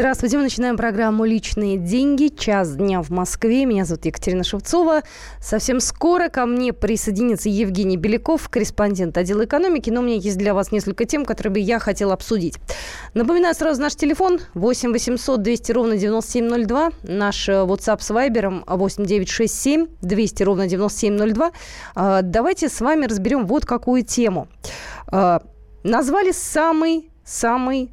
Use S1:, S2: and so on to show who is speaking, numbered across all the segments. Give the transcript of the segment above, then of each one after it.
S1: Здравствуйте, мы начинаем программу «Личные деньги». Час дня в Москве. Меня зовут Екатерина Шевцова. Совсем скоро ко мне присоединится Евгений Беляков, корреспондент отдела экономики. Но у меня есть для вас несколько тем, которые бы я хотела обсудить. Напоминаю сразу наш телефон 8 800 200 ровно 9702. Наш э, WhatsApp с Вайбером 8 967 200 ровно 9702. А, давайте с вами разберем вот какую тему. А, назвали самый самый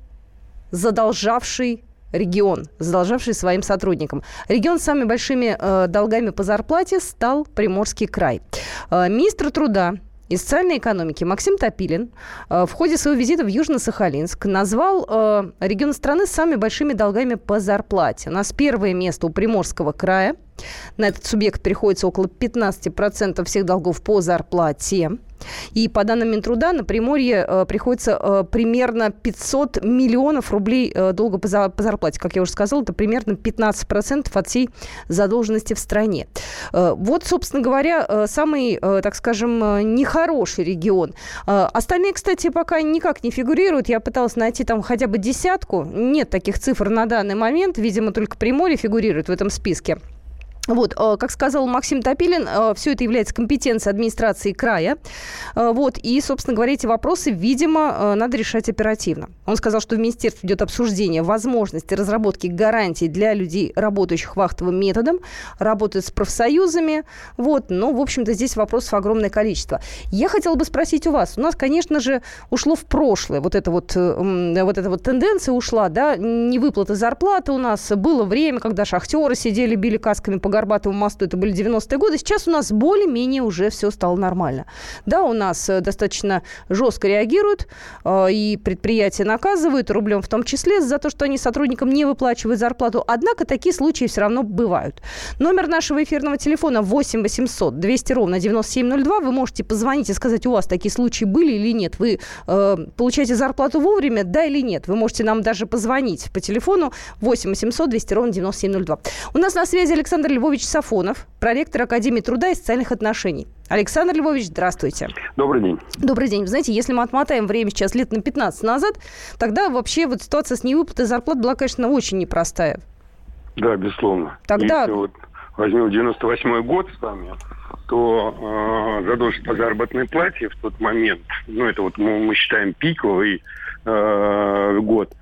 S1: задолжавший регион, задолжавший своим сотрудникам. Регион с самыми большими э, долгами по зарплате стал Приморский край. Э, министр труда и социальной экономики Максим Топилин э, в ходе своего визита в Южно-Сахалинск назвал э, регион страны с самыми большими долгами по зарплате. У нас первое место у Приморского края. На этот субъект приходится около 15% всех долгов по зарплате. И по данным Минтруда на Приморье э, приходится э, примерно 500 миллионов рублей э, долга по, за, по зарплате. Как я уже сказала, это примерно 15% от всей задолженности в стране. Э, вот, собственно говоря, э, самый, э, так скажем, э, нехороший регион. Э, остальные, кстати, пока никак не фигурируют. Я пыталась найти там хотя бы десятку. Нет таких цифр на данный момент. Видимо, только Приморье фигурирует в этом списке. Вот, э, как сказал Максим Топилин, э, все это является компетенцией администрации края. Э, вот, и, собственно говоря, эти вопросы, видимо, надо решать оперативно. Он сказал, что в министерстве идет обсуждение возможности разработки гарантий для людей, работающих вахтовым методом, работают с профсоюзами. Вот, но, в общем-то, здесь вопросов огромное количество. Я хотела бы спросить у вас. У нас, конечно же, ушло в прошлое вот эта вот, вот эта вот тенденция ушла, да, невыплата зарплаты у нас. Было время, когда шахтеры сидели, били касками по Горбатовому мосту, это были 90-е годы. Сейчас у нас более-менее уже все стало нормально. Да, у нас э, достаточно жестко реагируют, э, и предприятия наказывают, рублем в том числе, за то, что они сотрудникам не выплачивают зарплату. Однако такие случаи все равно бывают. Номер нашего эфирного телефона 8 800 200 ровно 9702. Вы можете позвонить и сказать, у вас такие случаи были или нет. Вы э, получаете зарплату вовремя, да или нет. Вы можете нам даже позвонить по телефону 8 800 200 ровно 9702. У нас на связи Александр Львов Львович Сафонов, проректор Академии труда и социальных отношений. Александр Львович, здравствуйте.
S2: Добрый день.
S1: Добрый день. Вы знаете, если мы отмотаем время сейчас лет на 15 назад, тогда вообще вот ситуация с невыплатой зарплат была, конечно, очень непростая.
S2: Да, безусловно.
S1: Тогда...
S2: Если вот возьмем 98 год с вами, то э, задолженность по заработной плате в тот момент, ну, это вот мы, мы считаем пиковый э, год,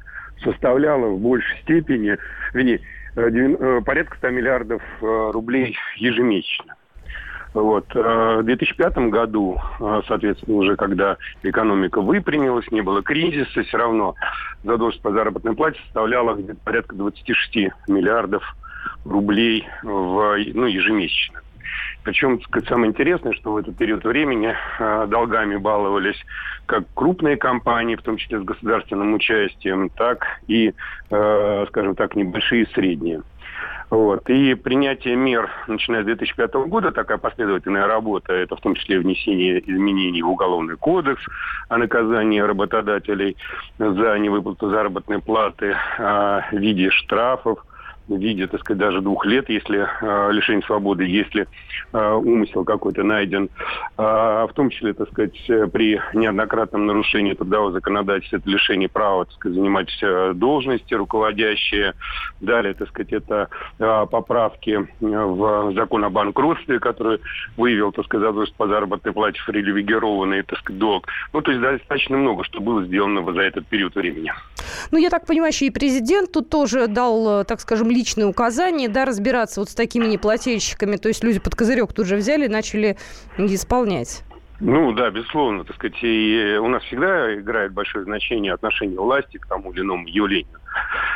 S2: составляла в большей степени, вернее, порядка 100 миллиардов э, рублей ежемесячно. Вот. В 2005 году, соответственно, уже когда экономика выпрямилась, не было кризиса, все равно задолженность по заработной плате составляла порядка 26 миллиардов рублей в, ну, ежемесячно. Причем самое интересное, что в этот период времени э, долгами баловались как крупные компании, в том числе с государственным участием, так и, э, скажем так, небольшие и средние. Вот. И принятие мер, начиная с 2005 года, такая последовательная работа, это в том числе внесение изменений в Уголовный кодекс о наказании работодателей за невыплату заработной платы э, в виде штрафов, в виде, так сказать, даже двух лет, если э, лишение свободы, если э, умысел какой-то найден, э, в том числе, так сказать, при неоднократном нарушении трудового законодательства, это лишение права, так сказать, занимать э, должности руководящие. Далее, так сказать, это э, поправки в закон о банкротстве, который выявил, так сказать, задолженность по заработной плате привилегированный, так сказать, долг. Ну, то есть достаточно много, что было сделано за этот период времени.
S1: Ну, я так понимаю, что и президент тут тоже дал, э, так скажем, личные указания, да, разбираться вот с такими неплательщиками. То есть люди под козырек тут же взяли и начали исполнять.
S2: Ну да, безусловно, так сказать, и у нас всегда играет большое значение отношение власти к тому или иному явлению.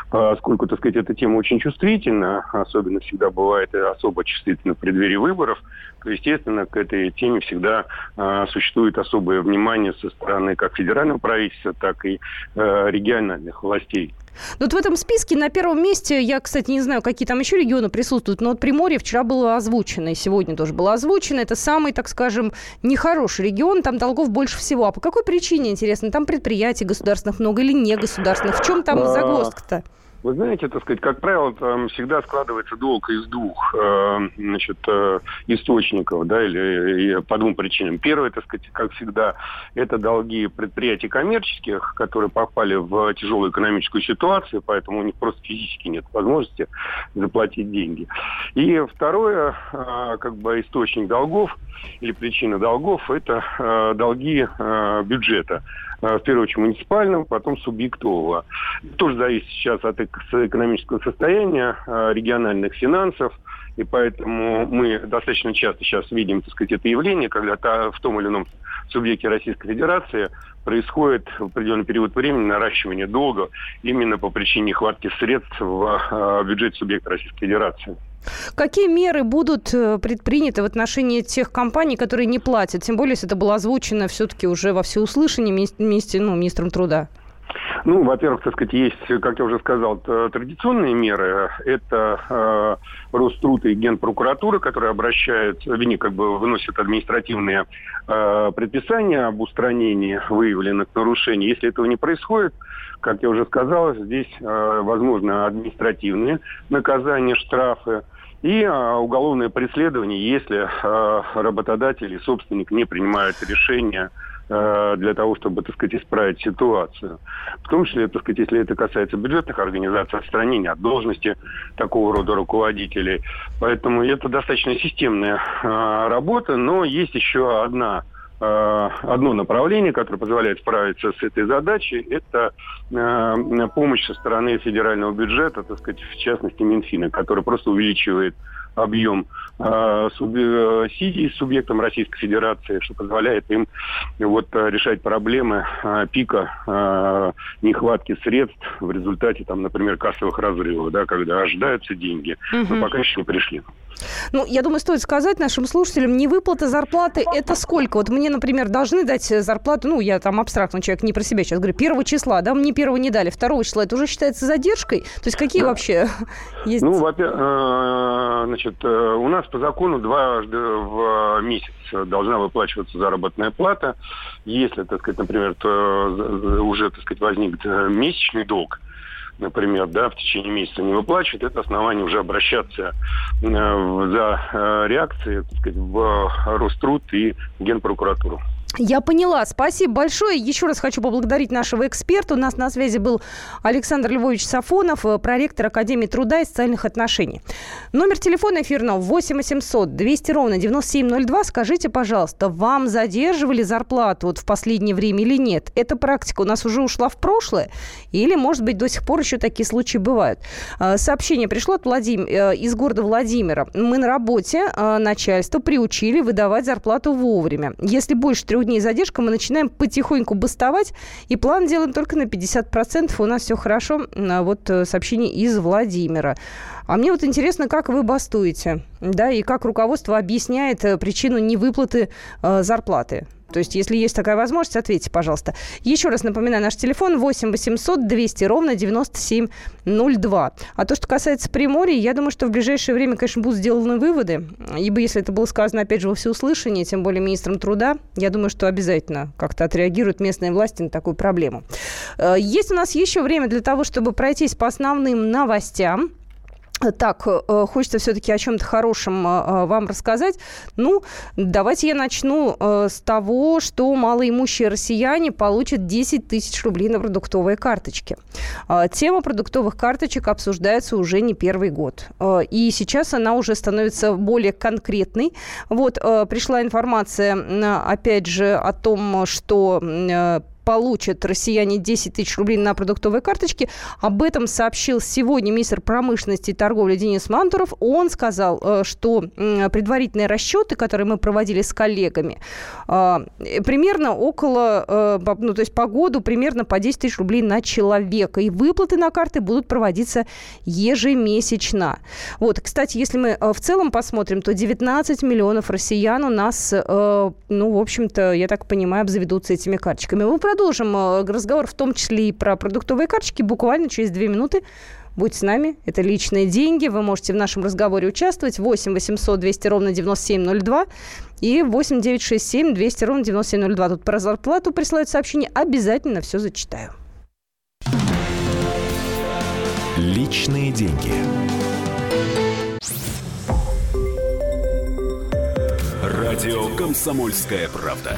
S2: Поскольку, так сказать, эта тема очень чувствительна, особенно всегда бывает особо чувствительна в преддверии выборов, то, естественно, к этой теме всегда э, существует особое внимание со стороны как федерального правительства, так и э, региональных властей.
S1: Ну, вот в этом списке на первом месте, я, кстати, не знаю, какие там еще регионы присутствуют, но вот Приморье вчера было озвучено, и сегодня тоже было озвучено. Это самый, так скажем, нехороший регион, там долгов больше всего. А по какой причине, интересно? Там предприятий государственных много или не государственных? В чем там а, загвоздка-то?
S2: Вы знаете, так сказать, как правило, там всегда складывается долг из двух э, значит, э, источников, да, или по двум причинам. Первое, так сказать, как всегда, это долги предприятий коммерческих, которые попали в тяжелую экономическую ситуацию, поэтому у них просто физически нет возможности заплатить деньги. И второе, э, как бы источник долгов или причина долгов, это долги бюджета. Э, в первую очередь муниципального, потом субъектового. Тоже зависит сейчас от экономического состояния, э, региональных финансов, и поэтому мы достаточно часто сейчас видим, так сказать, это явление, когда в том или ином субъекте Российской Федерации происходит в определенный период времени наращивание долга именно по причине нехватки средств в э, бюджете субъекта Российской Федерации.
S1: Какие меры будут э, предприняты в отношении тех компаний, которые не платят? Тем более, если это было озвучено все-таки уже во всеуслышание вместе, ну, министром труда.
S2: Ну, во-первых, так сказать, есть, как я уже сказал, традиционные меры. Это э, Роструд и Генпрокуратура, которые обращают, вини, как бы выносят административные э, предписания об устранении выявленных нарушений. Если этого не происходит, как я уже сказал, здесь э, возможно административные наказания, штрафы и э, уголовное преследование, если э, работодатель и собственник не принимают решения э, для того, чтобы, так сказать, исправить ситуацию. В том числе, так сказать, если это касается бюджетных организаций, отстранения от должности такого рода руководителей. Поэтому это достаточно системная э, работа, но есть еще одна одно направление, которое позволяет справиться с этой задачей, это э, помощь со стороны федерального бюджета, так сказать, в частности Минфина, который просто увеличивает объем э, субсидий субъектам Российской Федерации, что позволяет им вот, решать проблемы пика нехватки средств в результате, там, например, кассовых разрывов, да, когда ожидаются деньги, но пока еще не пришли.
S1: Ну, я думаю, стоит сказать нашим слушателям, невыплата зарплаты – это сколько? Вот мне, например, должны дать зарплату, ну, я там абстрактный человек, не про себя сейчас говорю, первого числа, да, мне первого не дали, второго числа, это уже считается задержкой? То есть какие да. вообще есть?
S2: Ну, э, значит, э, у нас по закону дважды в месяц должна выплачиваться заработная плата. Если, так сказать, например, то уже, так сказать, возник месячный долг, например, да, в течение месяца не выплачивает, это основание уже обращаться э, за э, реакцией, так сказать, в Роструд и Генпрокуратуру.
S1: Я поняла. Спасибо большое. Еще раз хочу поблагодарить нашего эксперта. У нас на связи был Александр Львович Сафонов, э, проректор Академии труда и социальных отношений. Номер телефона эфирного 8 800 200 ровно 9702. Скажите, пожалуйста, вам задерживали зарплату вот в последнее время или нет? Эта практика у нас уже ушла в прошлое? Или, может быть, до сих пор еще такие случаи бывают? Э, сообщение пришло от Владим... Э, из города Владимира. Мы на работе, начальство приучили выдавать зарплату вовремя. Если больше трех трех дней задержка, мы начинаем потихоньку бастовать, и план делаем только на 50%. У нас все хорошо. А вот э, сообщение из Владимира. А мне вот интересно, как вы бастуете, да, и как руководство объясняет э, причину невыплаты э, зарплаты. То есть, если есть такая возможность, ответьте, пожалуйста. Еще раз напоминаю, наш телефон 8 800 200 ровно 9702. А то, что касается Приморья, я думаю, что в ближайшее время, конечно, будут сделаны выводы. Ибо если это было сказано, опять же, во всеуслышание, тем более министром труда, я думаю, что обязательно как-то отреагируют местные власти на такую проблему. Э, есть у нас еще время для того, чтобы пройтись по основным новостям. Так, э, хочется все-таки о чем-то хорошем э, э, вам рассказать. Ну, давайте я начну с того, что малоимущие россияне получат 10 тысяч рублей на продуктовые карточки. Тема продуктовых карточек обсуждается уже не первый год. И сейчас она уже становится более конкретной. Вот пришла информация, опять же, о том, что получат россияне 10 тысяч рублей на продуктовые карточки. Об этом сообщил сегодня министр промышленности и торговли Денис Мантуров. Он сказал, э, что предварительные расчеты, которые мы проводили с коллегами, э, примерно около, э, ну, то есть по году примерно по 10 тысяч рублей на человека. И выплаты на карты будут проводиться ежемесячно. Вот, кстати, если мы в целом посмотрим, то 19 миллионов россиян у нас, ну, в общем-то, я так понимаю, обзаведутся этими карточками. Мы продолжим э, разговор, в том числе и про продуктовые карточки, буквально через две минуты. Будь с нами. Это личные деньги. Вы можете в нашем разговоре участвовать. 8 800 200 ровно 9702 и 8 967 200 ровно 9702. Тут про зарплату присылают сообщение. Обязательно все зачитаю.
S3: Личные деньги. Радио Комсомольская правда".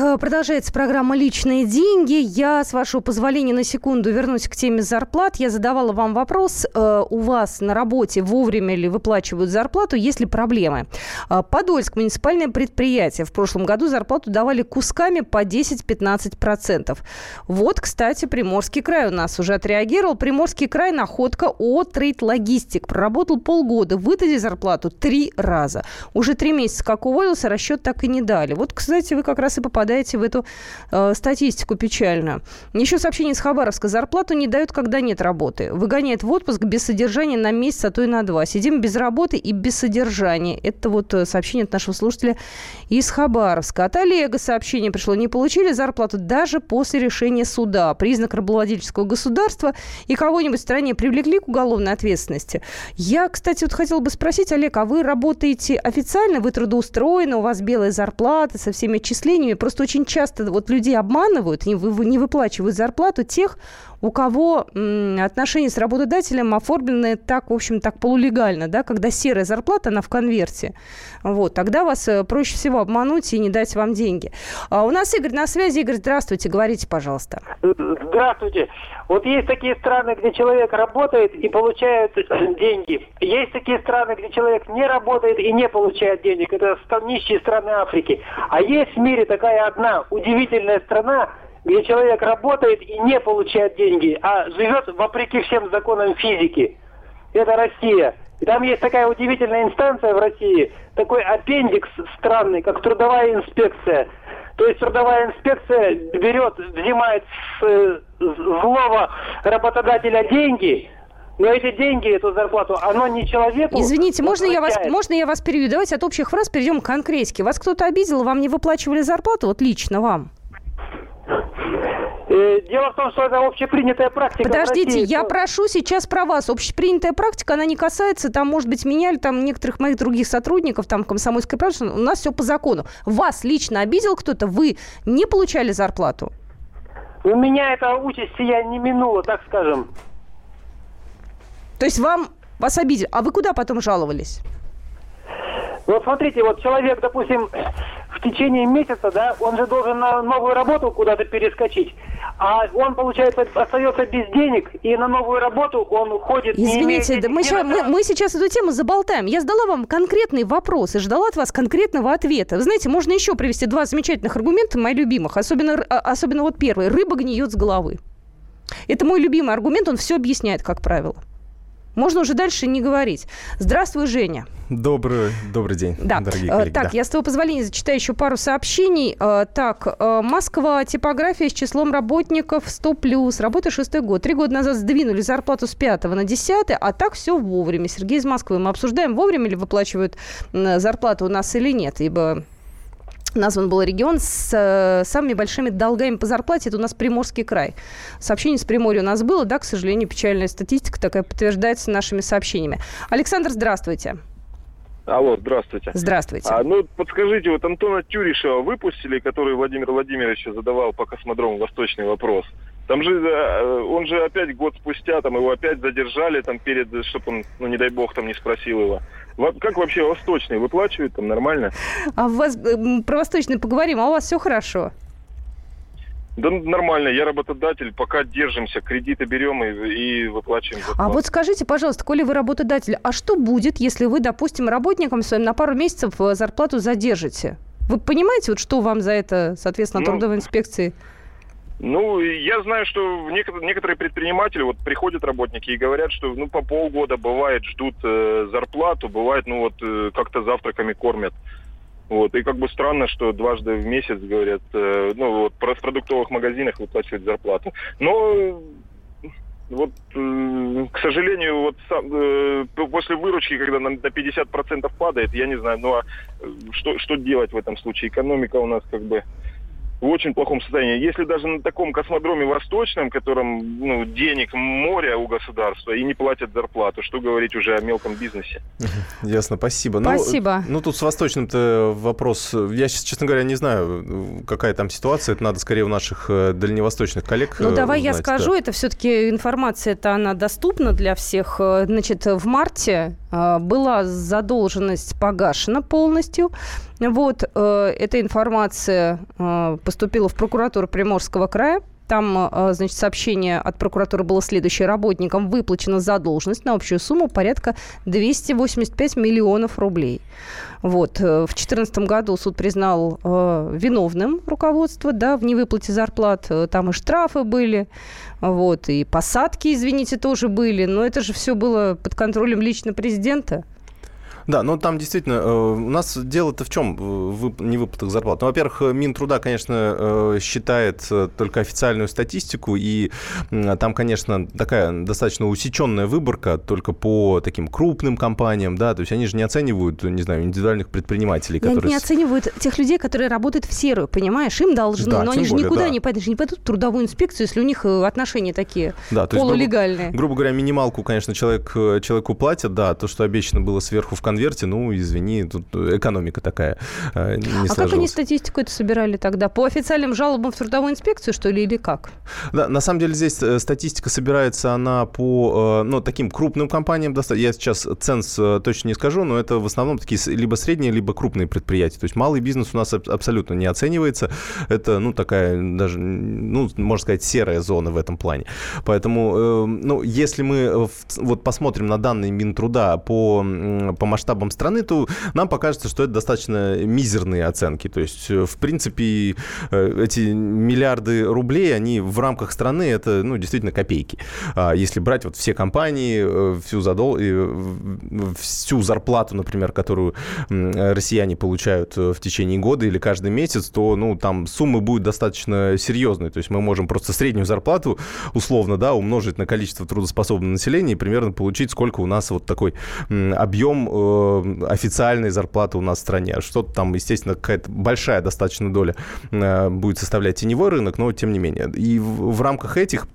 S1: Э, продолжается программа «Личные деньги». Я, с вашего позволения, на секунду вернусь к теме зарплат. Я задавала вам вопрос, э, у вас на работе вовремя ли выплачивают зарплату, есть ли проблемы? Э, Подольск, муниципальное предприятие. В прошлом году зарплату давали кусками по 10-15%. Вот, кстати, Приморский край у нас уже отреагировал. Приморский край находка о Трейд Логистик. Проработал полгода, выдали зарплату три раза. Уже три месяца как уволился, расчет так и не дали. Вот, кстати, вы как раз и попадаете в эту э, статистику печальную. Еще сообщение из Хабаровска. Зарплату не дают, когда нет работы. Выгоняет в отпуск без содержания на месяц, а то и на два. Сидим без работы и без содержания. Это вот э, сообщение от нашего слушателя из Хабаровска. От Олега сообщение пришло. Не получили зарплату даже после решения суда. Признак рабовладельческого государства и кого-нибудь в стране привлекли к уголовной ответственности. Я, кстати, вот хотела бы спросить, Олег, а вы работаете официально? Вы трудоустроены? У вас белая зарплата со всеми отчислениями? компаниями просто очень часто вот людей обманывают, не, не выплачивают зарплату тех, у кого отношения с работодателем оформлены так, в общем, так полулегально, да, когда серая зарплата, она в конверте, вот, тогда вас э, проще всего обмануть и не дать вам деньги. А у нас Игорь на связи. Игорь, здравствуйте, говорите, пожалуйста.
S4: Здравствуйте. Вот есть такие страны, где человек работает и получает деньги. Есть такие страны, где человек не работает и не получает денег. Это нищие страны Африки. А есть в мире такая одна удивительная страна, где человек работает и не получает деньги, а живет вопреки всем законам физики. Это Россия. И там есть такая удивительная инстанция в России, такой аппендикс странный, как трудовая инспекция. То есть трудовая инспекция берет, взимает с злого работодателя деньги, но эти деньги, эту зарплату, оно не человеку...
S1: Извините, можно я, вас, можно я вас переведу? Давайте от общих фраз перейдем к конкретике. Вас кто-то обидел, вам не выплачивали зарплату, вот лично вам?
S4: Э, дело в том, что это общепринятая практика.
S1: Подождите, я прошу сейчас про вас. Общепринятая практика, она не касается, там, может быть, меня или там некоторых моих других сотрудников, там, комсомольской правды, у нас все по закону. Вас лично обидел кто-то, вы не получали зарплату?
S4: У меня эта участь я не минула, так скажем.
S1: То есть вам, вас обидели. А вы куда потом жаловались?
S4: Вот смотрите, вот человек, допустим, в течение месяца, да, он же должен на новую работу куда-то перескочить. А он, получается, остается без денег, и на новую работу он уходит...
S1: Извините, да мы, сейчас, мы, мы сейчас эту тему заболтаем. Я задала вам конкретный вопрос и ждала от вас конкретного ответа. Вы знаете, можно еще привести два замечательных аргумента, моих любимых. Особенно, а, особенно вот первый. Рыба гниет с головы. Это мой любимый аргумент, он все объясняет, как правило. Можно уже дальше не говорить. Здравствуй, Женя.
S5: Добрый, добрый день,
S1: да.
S5: дорогие коллеги.
S1: Так, да. я с твоего позволения зачитаю еще пару сообщений. Э, так, э, Москва, типография с числом работников 100+, плюс, работа шестой год. Три года назад сдвинули зарплату с 5 на 10, а так все вовремя. Сергей из Москвы. Мы обсуждаем, вовремя ли выплачивают зарплату у нас или нет, ибо назван был регион с э, самыми большими долгами по зарплате. Это у нас Приморский край. Сообщение с Приморья у нас было, да, к сожалению, печальная статистика такая подтверждается нашими сообщениями. Александр, здравствуйте.
S6: Алло, здравствуйте.
S1: Здравствуйте.
S6: А, ну, подскажите, вот Антона Тюришева выпустили, который Владимир Владимирович задавал по космодрому «Восточный вопрос». Там же, э, он же опять год спустя, там его опять задержали, там перед, чтобы он, ну не дай бог, там не спросил его. Как вообще Восточный выплачивает там нормально?
S1: А у вас, э, про Восточный поговорим, а у вас все хорошо?
S6: Да нормально, я работодатель, пока держимся, кредиты берем и, и выплачиваем
S1: зарплату. А вот скажите, пожалуйста, коли вы работодатель, а что будет, если вы, допустим, работникам своим на пару месяцев э, зарплату задержите? Вы понимаете, вот что вам за это, соответственно, ну, трудовой инспекции?
S6: Ну, я знаю, что некоторые предприниматели, вот приходят работники и говорят, что ну по полгода бывает ждут э, зарплату, бывает, ну вот э, как-то завтраками кормят. Вот, и как бы странно, что дважды в месяц, говорят, э, ну, вот в продуктовых магазинах выплачивают зарплату. Но вот, э, к сожалению, вот э, после выручки, когда на, на 50% падает, я не знаю, ну а э, что, что делать в этом случае? Экономика у нас как бы в очень плохом состоянии. Если даже на таком космодроме восточном, котором ну, денег море у государства и не платят зарплату, что говорить уже о мелком бизнесе?
S5: Ясно, спасибо.
S1: Спасибо.
S5: Ну, ну тут с восточным-то вопрос. Я сейчас, честно говоря, не знаю, какая там ситуация. Это надо скорее у наших э, дальневосточных коллег.
S1: Ну, давай
S5: узнать,
S1: я скажу.
S5: Да.
S1: Это все-таки информация-то она доступна для всех. Э, значит, в марте была задолженность погашена полностью. Вот, эта информация поступила в прокуратуру Приморского края. Там, значит, сообщение от прокуратуры было следующее. Работникам выплачена задолженность на общую сумму порядка 285 миллионов рублей. Вот. В 2014 году суд признал э, виновным руководство да, в невыплате зарплат. Там и штрафы были, вот, и посадки, извините, тоже были. Но это же все было под контролем лично президента.
S5: Да, но там действительно у нас дело-то в чем невыплатах зарплат? Ну, во-первых, Минтруда, конечно, считает только официальную статистику, и там, конечно, такая достаточно усеченная выборка только по таким крупным компаниям, да, то есть они же не оценивают, не знаю, индивидуальных предпринимателей,
S1: которые...
S5: Они
S1: не оценивают тех людей, которые работают в серую, понимаешь? Им должны, да, но они же более, никуда да. не пойдут, не пойдут в трудовую инспекцию, если у них отношения такие да, полулегальные.
S5: Есть, грубо, грубо говоря, минималку, конечно, человек, человеку платят, да, то, что обещано было сверху в конверте, конверте, ну, извини, тут экономика такая
S1: э, не А как они статистику это собирали тогда? По официальным жалобам в трудовую инспекцию, что ли, или как?
S5: Да, на самом деле здесь э, статистика собирается, она по, э, ну, таким крупным компаниям, я сейчас ценс точно не скажу, но это в основном такие либо средние, либо крупные предприятия. То есть малый бизнес у нас абсолютно не оценивается. Это, ну, такая даже, ну, можно сказать, серая зона в этом плане. Поэтому, ну, если мы вот посмотрим на данные Минтруда по, по масштабу масштабам страны, то нам покажется, что это достаточно мизерные оценки. То есть, э, в принципе, э, эти миллиарды рублей, они в рамках страны, это, ну, действительно копейки. А если брать вот все компании, э, всю, задол... всю зарплату, например, которую россияне получают в течение года или каждый месяц, то, ну, там суммы будут достаточно серьезные. То есть мы можем просто среднюю зарплату, условно, да, умножить на количество трудоспособного населения и примерно получить, сколько у нас вот такой объем официальной зарплаты у нас в стране. Что-то там, естественно, какая-то большая достаточно доля э, будет составлять теневой рынок, но тем не менее. И в, в рамках этих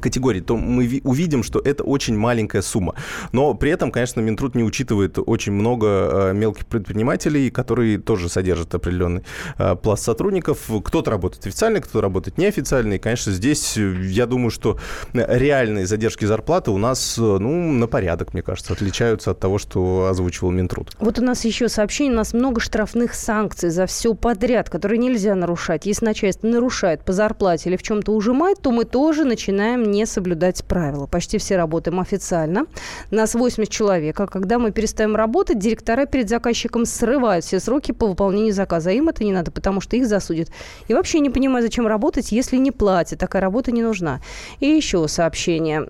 S5: категорий, то мы увидим, что это очень маленькая сумма. Но при этом, конечно, Минтруд не учитывает очень много э, мелких предпринимателей, которые тоже содержат определенный э, пласт сотрудников. Кто-то работает официально, кто-то работает неофициально. И, конечно, здесь я думаю, что реальные задержки зарплаты у нас, ну, на порядок, мне кажется, отличаются от того, что озвучивал Минтруд.
S1: Вот у нас еще сообщение, у нас много штрафных санкций за все подряд, которые нельзя нарушать. Если начальство нарушает по зарплате или в чем-то ужимает, то мы тоже начинаем начинаем не соблюдать правила. Почти все работаем официально. Нас 80 человек. А когда мы перестаем работать, директора перед заказчиком срывают все сроки по выполнению заказа. А им это не надо, потому что их засудят. И вообще не понимаю, зачем работать, если не платят. Такая работа не нужна. И еще сообщение.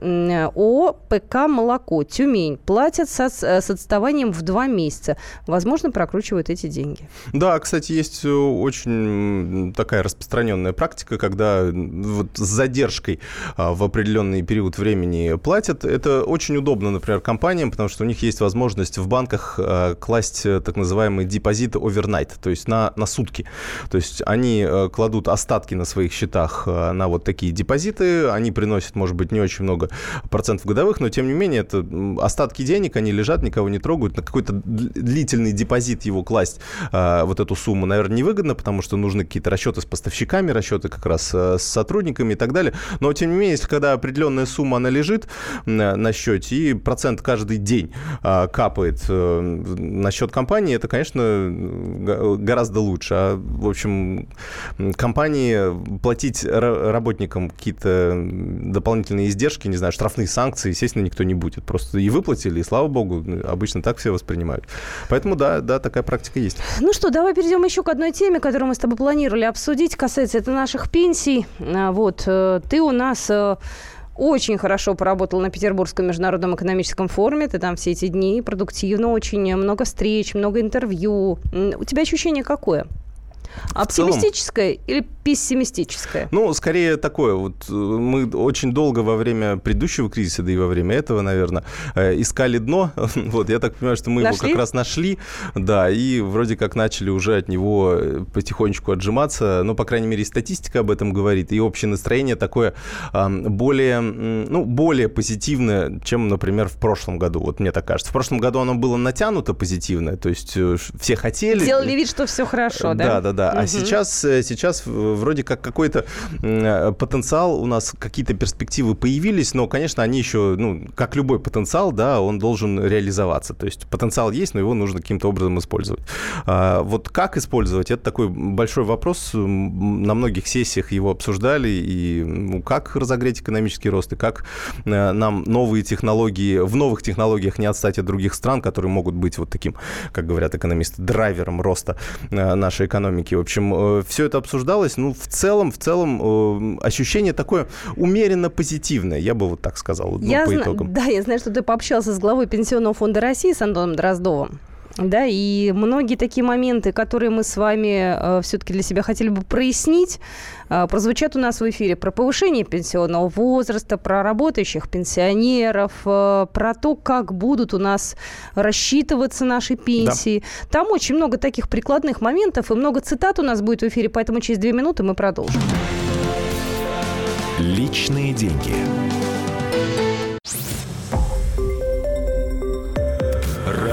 S1: О ПК «Молоко» Тюмень платят со, с отставанием в два месяца. Возможно, прокручивают эти деньги.
S5: Да, кстати, есть э, очень такая распространенная практика, когда вот с задержкой а, в определенный период времени платят. Это очень удобно, например, компаниям, потому что у них есть возможность в банках э, класть э, так называемые депозиты overnight, то есть на, на сутки. То есть они э, кладут остатки на своих счетах на вот такие депозиты, они приносят, может быть, не очень много процентов годовых, но тем не менее это остатки денег, они лежат, никого не трогают, на какой-то длительный депозит его класть, вот эту сумму, наверное, невыгодно, потому что нужны какие-то расчеты с поставщиками, расчеты как раз с сотрудниками и так далее. Но, тем не менее, если когда определенная сумма, она лежит на счете, и процент каждый день а, капает э, на счет компании, это, конечно, гораздо лучше. А, в общем, компании платить работникам какие-то дополнительные издержки, не знаю, штрафные санкции, естественно, никто не будет. Просто и выплатили, и слава богу, обычно так все воспринимают. Поэтому, да, да, такая практика есть.
S1: Ну что, давай перейдем еще к одной теме, которую мы с тобой планировали обсудить. Касается это наших пенсий. А, вот, э, ты у нас э, очень хорошо поработал на Петербургском международном экономическом форуме. Ты там все эти дни продуктивно, очень много встреч, много интервью. У тебя ощущение какое? Оптимистическое целом, или пессимистическое?
S5: Ну, скорее такое. Вот э, мы очень долго во время предыдущего кризиса, да и во время этого, наверное, э, искали дно. Вот, я так понимаю, что мы нашли? его как раз нашли, да, и вроде как начали уже от него э, потихонечку отжиматься. Ну, по крайней мере, статистика об этом говорит, и общее настроение такое более, ну, более позитивное, чем, например, в прошлом году. Вот мне так кажется. В прошлом году оно было натянуто позитивное, то есть все хотели...
S1: Делали вид, что все хорошо, да?
S5: Да, да, да. Угу. А сейчас, сейчас вроде как какой-то потенциал, у нас какие-то перспективы появились, но, конечно, они еще, ну, как любой потенциал, да, он должен реализоваться. То есть потенциал есть, но его нужно каким-то образом использовать. А вот как использовать, это такой большой вопрос. На многих сессиях его обсуждали, и ну, как разогреть экономический рост, и как э, нам новые технологии, в новых технологиях не отстать от других стран, которые могут быть вот таким, как говорят экономисты, драйвером роста э, нашей экономики. В общем, э, все это обсуждалось. Ну, в целом, в целом, э, ощущение такое умеренно позитивное, я бы вот так сказал,
S1: ну, я по итогам. Да, я знаю, что ты пообщался с главой Пенсионного фонда России с Антоном Дроздовым. Да, и многие такие моменты, которые мы с вами э, все-таки для себя хотели бы прояснить, э, прозвучат у нас в эфире про повышение пенсионного возраста, про работающих пенсионеров, э, про то, как будут у нас рассчитываться наши пенсии. Да. Там очень много таких прикладных моментов и много цитат у нас будет в эфире, поэтому через две минуты мы продолжим.
S3: Личные деньги.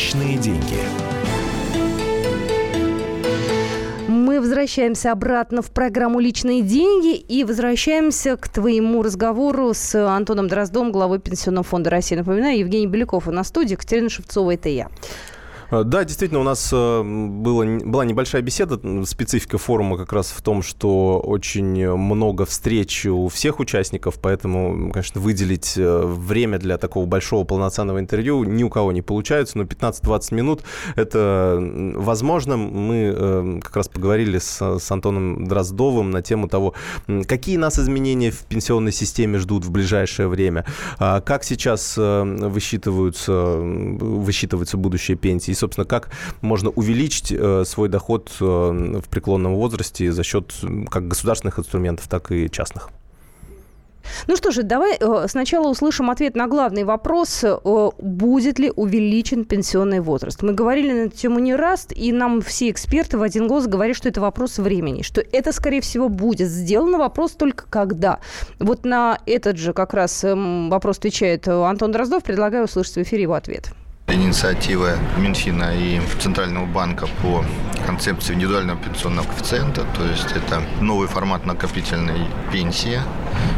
S3: Личные деньги.
S1: Мы возвращаемся обратно в программу «Личные деньги» и возвращаемся к твоему разговору с Антоном Дроздом, главой Пенсионного фонда России. Напоминаю, Евгений Беляков и на студии, Катерина Шевцова, это я.
S5: Э, да, действительно, у нас э, было, была небольшая беседа. Специфика форума как раз в том, что очень много встреч у всех участников, поэтому, конечно, выделить э, время для такого большого полноценного интервью ни у кого не получается, но 15-20 минут это возможно. Мы как раз поговорили с, с Антоном Дроздовым на тему того, какие нас изменения в пенсионной системе ждут в ближайшее время, а как сейчас высчитываются, высчитываются будущие пенсии собственно, как можно увеличить э, свой доход э, в преклонном возрасте за счет как государственных инструментов, так и частных.
S1: Ну что же, давай э, сначала услышим ответ на главный вопрос, будет ли увеличен пенсионный возраст. Мы говорили на эту тему не раз, и нам все эксперты в один голос говорят, что это вопрос времени, что это, скорее всего, будет сделано. Вопрос только когда. Вот на этот же как раз эм, вопрос отвечает Антон Дроздов. Предлагаю услышать в эфире его ответ
S7: инициатива Минфина и Центрального банка по концепции индивидуального пенсионного коэффициента, то есть это новый формат накопительной пенсии.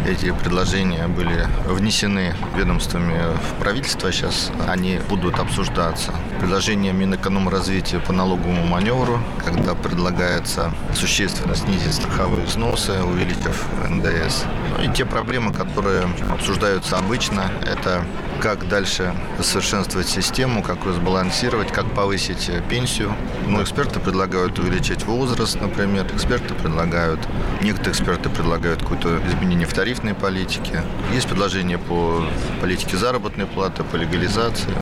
S7: Эти предложения были внесены ведомствами в правительство, сейчас они будут обсуждаться. Предложение Минэкономразвития по налоговому маневру, когда предлагается существенно снизить страховые взносы, увеличив НДС. Ну и те проблемы, которые обсуждаются обычно, это как дальше совершенствовать систему, как ее сбалансировать, как повысить пенсию. Ну, эксперты предлагают увеличить возраст, например. Эксперты предлагают, некоторые эксперты предлагают какое-то изменение в тарифной политике. Есть предложения по политике заработной платы, по легализации.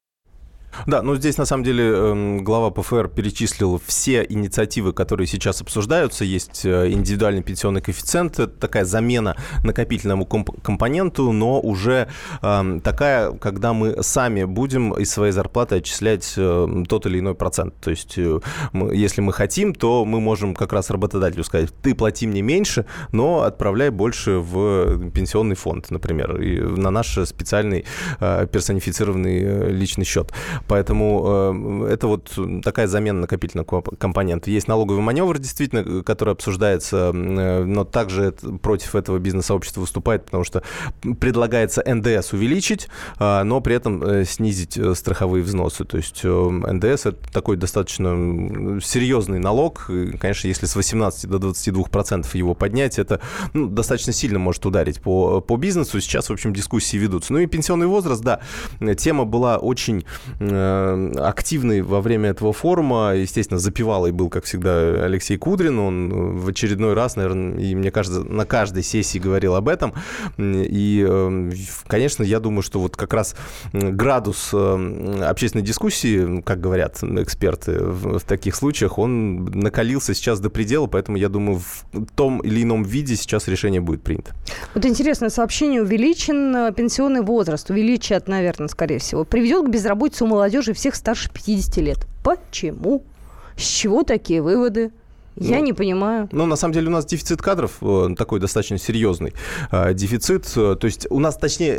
S5: Да, ну здесь на самом деле эм, глава ПФР перечислил все инициативы, которые сейчас обсуждаются. Есть э, индивидуальный пенсионный коэффициент, такая замена накопительному компоненту, но уже э, такая, когда мы сами будем из своей зарплаты отчислять э, тот или иной процент. То есть э, мы, если мы хотим, то мы можем как раз работодателю сказать, ты плати мне меньше, но отправляй больше в пенсионный фонд, например, и на наш специальный э, персонифицированный э, личный счет. Поэтому это вот такая замена накопительного компонента. Есть налоговый маневр, действительно, который обсуждается, но также против этого бизнес-сообщество выступает, потому что предлагается НДС увеличить, но при этом снизить страховые взносы. То есть НДС это такой достаточно серьезный налог. Конечно, если с 18 до 22 процентов его поднять, это ну, достаточно сильно может ударить по, по бизнесу. Сейчас, в общем, дискуссии ведутся. Ну и пенсионный возраст, да, тема была очень э, активной во время этого форума. Естественно, запевалой был, как всегда, Алексей Кудрин. Он в очередной раз, наверное, и мне кажется, на каждой сессии говорил об этом. И, э, конечно, я думаю, что вот как раз градус э, общественной дискуссии, как говорят эксперты в, таких случаях, он накалился сейчас до предела, поэтому я думаю, в том или ином виде сейчас решение будет принято.
S1: Вот интересное сообщение. Увеличен э, пенсионный возраст, увеличат, наверное, скорее всего, приведет к безработице у молодежи всех старше 50 лет. Почему? С чего такие выводы? Я ну, не понимаю.
S5: Ну, на самом деле, у нас дефицит кадров э, такой достаточно серьезный. Э, дефицит, э, то есть у нас, точнее,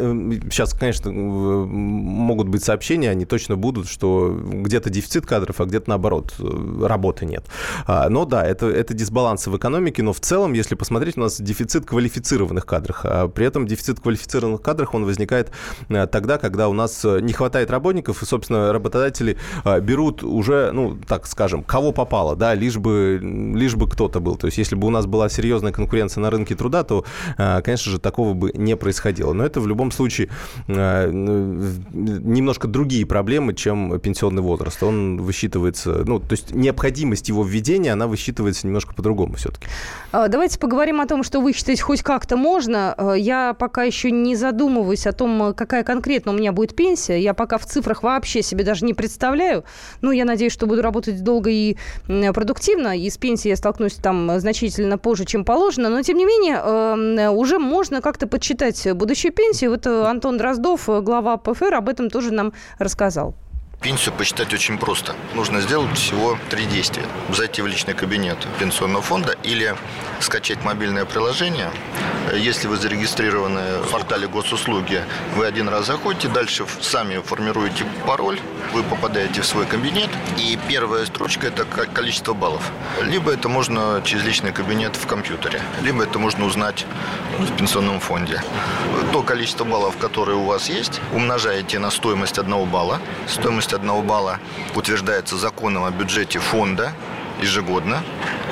S5: сейчас, конечно, могут быть сообщения, они точно будут, что где-то дефицит кадров, а где-то, наоборот, работы нет. А, но да, это, это дисбалансы в экономике, но в целом, если посмотреть, у нас дефицит квалифицированных кадров. А при этом дефицит квалифицированных кадров, он возникает тогда, когда у нас не хватает работников, и, собственно, работодатели берут уже, ну, так скажем, кого попало, да, лишь бы лишь бы кто-то был. То есть если бы у нас была серьезная конкуренция на рынке труда, то, э, конечно же, такого бы не происходило. Но это в любом случае э, немножко другие проблемы, чем пенсионный возраст. Он высчитывается, ну, то есть необходимость его введения, она высчитывается немножко по-другому все-таки.
S1: А, давайте поговорим о том, что высчитать хоть как-то можно. Я пока еще не задумываюсь о том, какая конкретно у меня будет пенсия. Я пока в цифрах вообще себе даже не представляю. Ну, я надеюсь, что буду работать долго и продуктивно, и с пенсией пенсии я столкнусь там значительно позже, чем положено, но тем не менее э, уже можно как-то подсчитать будущую пенсию. Вот э, Антон Дроздов, э, глава ПФР, об этом тоже нам рассказал.
S7: Пенсию посчитать очень просто. Нужно сделать всего три действия. Зайти в личный кабинет пенсионного фонда или скачать мобильное приложение. Если вы зарегистрированы в портале госуслуги, вы один раз заходите, дальше сами формируете пароль, вы попадаете в свой кабинет, и первая строчка – это количество баллов. Либо это можно через личный кабинет в компьютере, либо это можно узнать в пенсионном фонде. То количество баллов, которое у вас есть, умножаете на стоимость одного балла. Стоимость одного балла утверждается законом о бюджете фонда ежегодно.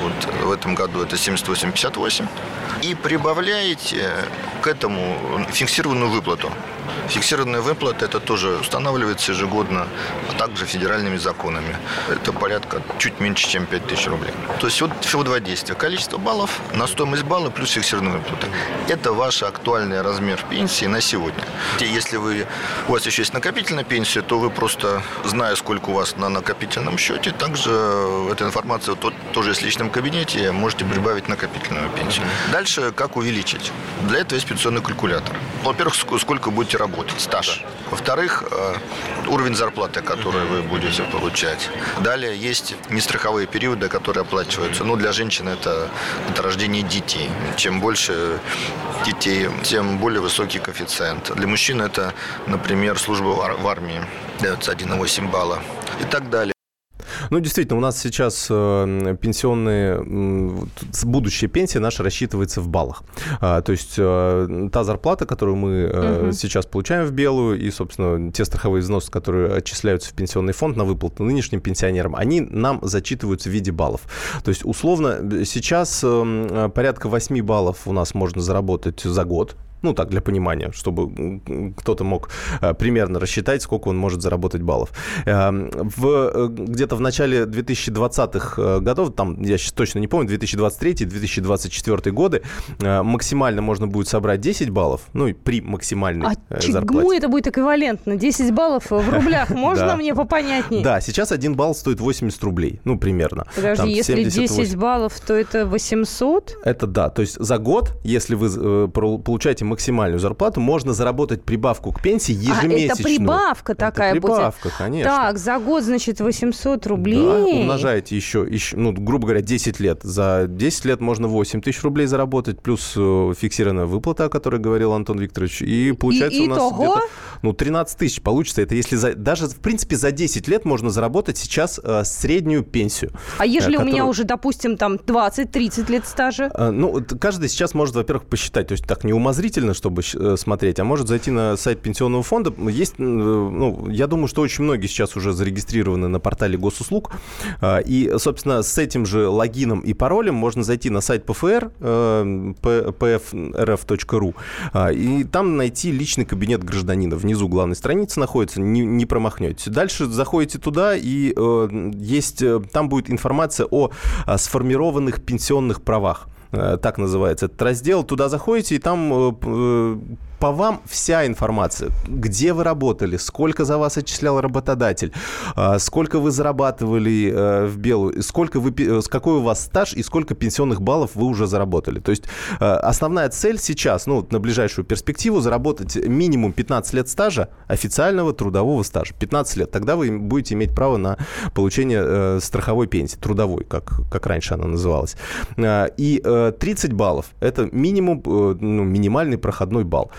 S7: Вот в этом году это 78,58. И прибавляете к этому фиксированную выплату. Фиксированная выплата это тоже устанавливается ежегодно, а также федеральными законами. Это порядка чуть меньше, чем 5000 рублей. То есть вот всего два действия. Количество баллов на стоимость балла плюс фиксированная выплата. Это ваш актуальный размер пенсии на сегодня. Если вы, у вас еще есть накопительная пенсия, то вы просто, зная, сколько у вас на накопительном счете, также эта информация вот, тоже есть в личном кабинете, можете прибавить накопительную пенсию. Дальше, как увеличить? Для этого есть пенсионный калькулятор. Во-первых, сколько будете работать, стаж. Во-вторых, э, уровень зарплаты, который вы будете получать. Далее есть нестраховые периоды, которые оплачиваются. Ну, для женщин это, это рождение детей. Чем больше детей, тем более высокий коэффициент. Для мужчин это, например, служба в армии. Дается 1,8 балла и так далее.
S5: Ну, действительно, у нас сейчас э, пенсионные, будущая пенсия наша рассчитывается в баллах. А, то есть э, та зарплата, которую мы угу. сейчас получаем в белую, и, собственно, те страховые взносы, которые отчисляются в пенсионный фонд на выплату нынешним пенсионерам, они нам зачитываются в виде баллов. То есть, условно, сейчас порядка 8 баллов у нас можно заработать за год ну, так, для понимания, чтобы кто-то мог э, примерно рассчитать, сколько он может заработать баллов. Эм, в, э, где-то в начале 2020-х э, годов, там, я сейчас точно не помню, 2023-2024 годы, максимально можно будет собрать 10 баллов, ну, и при максимальной
S1: а
S5: зарплате.
S1: А это будет эквивалентно? 10 баллов в рублях можно мне попонятнее?
S5: Да, сейчас один балл стоит 80 рублей, ну, примерно.
S1: Подожди, если 10 баллов, то это 800?
S5: Это да, то есть за год, если вы получаете максимальную зарплату, можно заработать прибавку к пенсии ежемесячную.
S1: А, это прибавка такая
S5: это прибавка,
S1: будет.
S5: конечно.
S1: Так, за год, значит, 800 рублей.
S5: Да, умножаете еще, еще, ну, грубо говоря, 10 лет. За 10 лет можно 8 тысяч рублей заработать, плюс э, фиксированная выплата, о которой говорил Антон Викторович. И получается
S1: и,
S5: у нас где-то ну, 13 тысяч получится. Это если за, даже, в принципе, за 10 лет можно заработать сейчас э, среднюю пенсию.
S1: А ежели
S5: э,
S1: у меня
S5: которую-
S1: уже, допустим, там 20-30 лет стажа?
S5: Э, Ну, каждый сейчас может, во-первых, посчитать, то есть так не умозрительно, чтобы э, смотреть, а может зайти на сайт пенсионного фонда. Есть, э, ну, я думаю, что очень многие сейчас уже зарегистрированы на портале госуслуг, Э, и, собственно, с этим же логином и паролем можно зайти на сайт ПФР, pfrf.ru, э, и там найти личный кабинет гражданина. Внизу главной страницы находится, не, не промахнетесь. Дальше заходите туда, и есть, там будет информация о, а, сформированных пенсионных правах. Э, Так называется этот раздел. Туда заходите, и там э, э, по вам вся информация. Где вы работали, сколько за вас отчислял работодатель, а, сколько вы зарабатывали э, в белую, сколько вы, э, какой у вас стаж и сколько пенсионных баллов вы уже заработали. То есть э, основная цель сейчас, ну, на ближайшую перспективу, заработать минимум 15 лет стажа, официального трудового стажа. 15 лет. Тогда вы будете иметь право на получение страховой пенсии, трудовой, как, как раньше она называлась. И э, 30 баллов – это минимум, ну, минимальный проходной балл.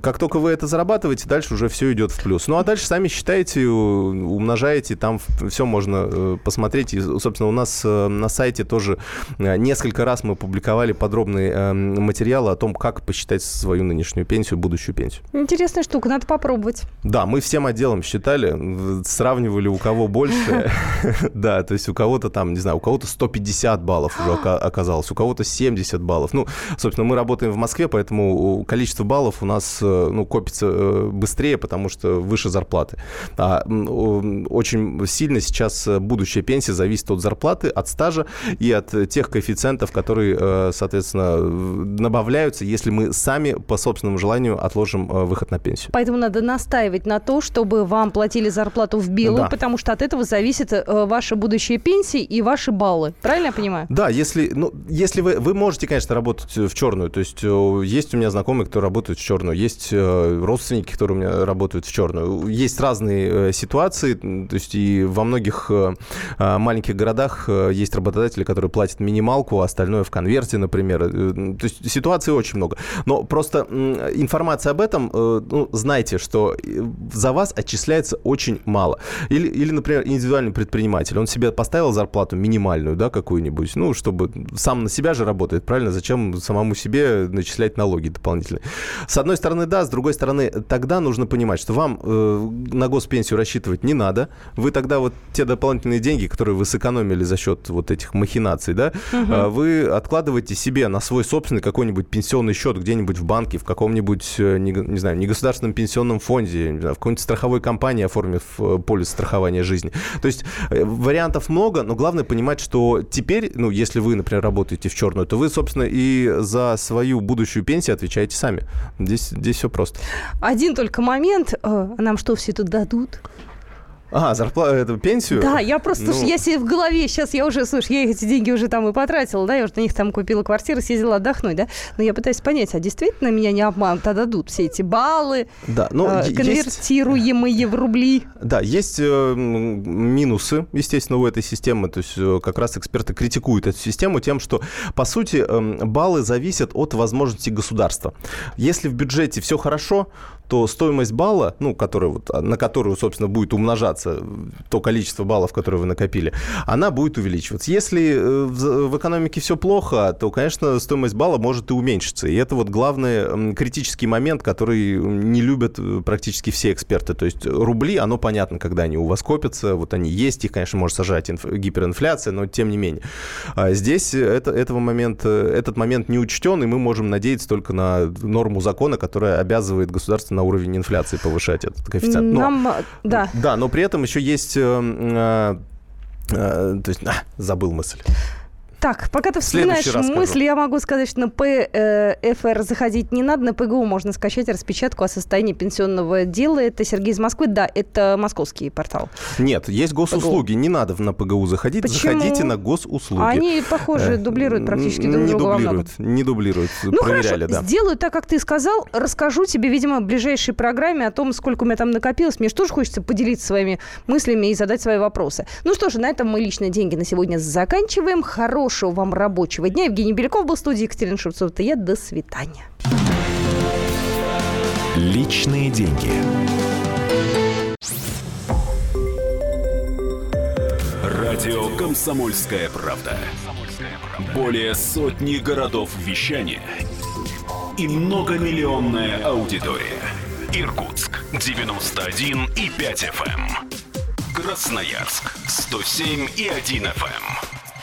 S5: Как только вы это зарабатываете, дальше уже все идет в плюс. Ну, а дальше сами считаете, э, умножаете, там все можно э, посмотреть. И, собственно, у нас э, на сайте тоже несколько раз мы публиковали подробные материалы о том, как посчитать свою нынешнюю пенсию, будущую пенсию.
S1: Интересная штука, надо попробовать.
S5: Да, мы всем отделом считали, сравнивали, у кого больше. Да, то есть у кого-то там, не знаю, у кого-то 150 баллов уже ока- оказалось, у кого-то 70 баллов. Ну, собственно, мы работаем в Москве, поэтому количество баллов у нас э, ну, копится э, быстрее, потому что выше зарплаты. А очень сильно сейчас э, будущая пенсия зависит от зарплаты, от стажа и от тех коэффициентов, которые, соответственно, добавляются, если мы сами по собственному желанию отложим выход на пенсию.
S1: Поэтому надо настаивать на то, чтобы вам платили зарплату в белую,
S5: Да.
S1: потому что от этого зависит ваша будущая пенсия и ваши баллы. Правильно я понимаю?
S5: Да, если, ну, если вы, вы можете, конечно, работать в черную, то есть есть у меня знакомые, кто работают в черную, есть э, родственники, которые у меня работают в черную, есть разные э, ситуации, то есть и во многих э, маленьких городах есть работодатели, которые платят минималку, а остальное в конверте, например, то есть ситуаций очень много, но просто информация об этом, ну, знайте, что за вас отчисляется очень мало. Или, или, например, индивидуальный предприниматель, он себе поставил зарплату минимальную, да, какую-нибудь, ну, чтобы сам на себя же работает, правильно? Зачем самому себе начислять налоги дополнительные? С одной стороны, да, с другой стороны, тогда нужно понимать, что вам э, на госпенсию рассчитывать не надо. Вы тогда вот те дополнительные деньги, которые вы сэкономили за счет вот этих махинаций, да, э, вы откладываете себе на свой собственный какой-нибудь пенсионный счет где-нибудь в банке, в каком-нибудь, э, не, не знаю, негосударственном пенсионном фонде, не знаю, в какой-нибудь страховой компании, оформив э, полис страхования жизни. То есть э, вариантов много, но главное понимать, что теперь, ну, если вы, например, работаете в черную, то вы, собственно, и за свою будущую пенсию отвечаете сами. Здесь, здесь все просто.
S1: Один только момент. э, Нам что, все тут дадут?
S5: А, зарплату, эту пенсию?
S1: Да, я просто,
S5: Ну,
S1: слушай, я себе в голове, сейчас я уже, слушай, я эти деньги уже там и потратила, да, я уже на них там купила квартиру, съездила отдохнуть, да, но я пытаюсь понять, а действительно меня не обманут, а дадут все эти баллы,
S5: Да, ну,
S1: э,
S5: есть-
S1: конвертируемые в рубли?
S5: Да, есть э, минусы, естественно, у этой системы. То есть э, как раз эксперты критикуют эту систему тем, что, по сути, эм, баллы зависят от возможностей государства. Если в бюджете все хорошо, то стоимость балла, ну, которая вот, а, на которую, собственно, будет умножаться то количество баллов, которые вы накопили, она будет увеличиваться. Если э, в, в экономике все плохо, то, конечно, стоимость балла может и уменьшиться. И это вот главный критический момент, который не любят э, практически все эксперты. То есть рубли, оно понятно, когда они у вас копятся, вот они есть, их, конечно, может сажать инф- гиперинфляция, но тем не менее. А здесь это, этого момента, этот момент не учтен, и мы можем надеяться только на норму закона, которая обязывает государство на уровень инфляции повышать этот коэффициент. Но-
S1: Нам, да,
S5: да, но при этом еще есть... э, э, э, то есть, а, забыл мысль.
S1: Так, пока ты вспоминаешь мысли, я могу сказать, что на ПФР заходить не надо, на ПГУ можно скачать распечатку о состоянии пенсионного дела. Это Сергей из Москвы, да, это московский портал.
S5: Нет, есть госуслуги, ПГУ. не надо на ПГУ заходить, Почему? заходите на госуслуги.
S1: Они, похоже, э, дублируют практически друг
S5: не
S1: друга
S5: дублируют, Не дублируют, ну, проверяли,
S1: хорошо, да. сделаю так, как ты сказал, расскажу тебе, видимо, в ближайшей программе о том, сколько у меня там накопилось. Мне же тоже хочется поделиться своими мыслями и задать свои вопросы. Ну что ж, на этом мы личные деньги на сегодня заканчиваем. Хорошего хорошего вам рабочего дня. Евгений Беляков был в студии, Екатерина Шевцова. Это я. До свидания.
S3: Личные деньги. Радио «Комсомольская правда». Более сотни городов вещания и многомиллионная аудитория. Иркутск 91 и 5 FM. Эм. Красноярск 107 и 1 FM.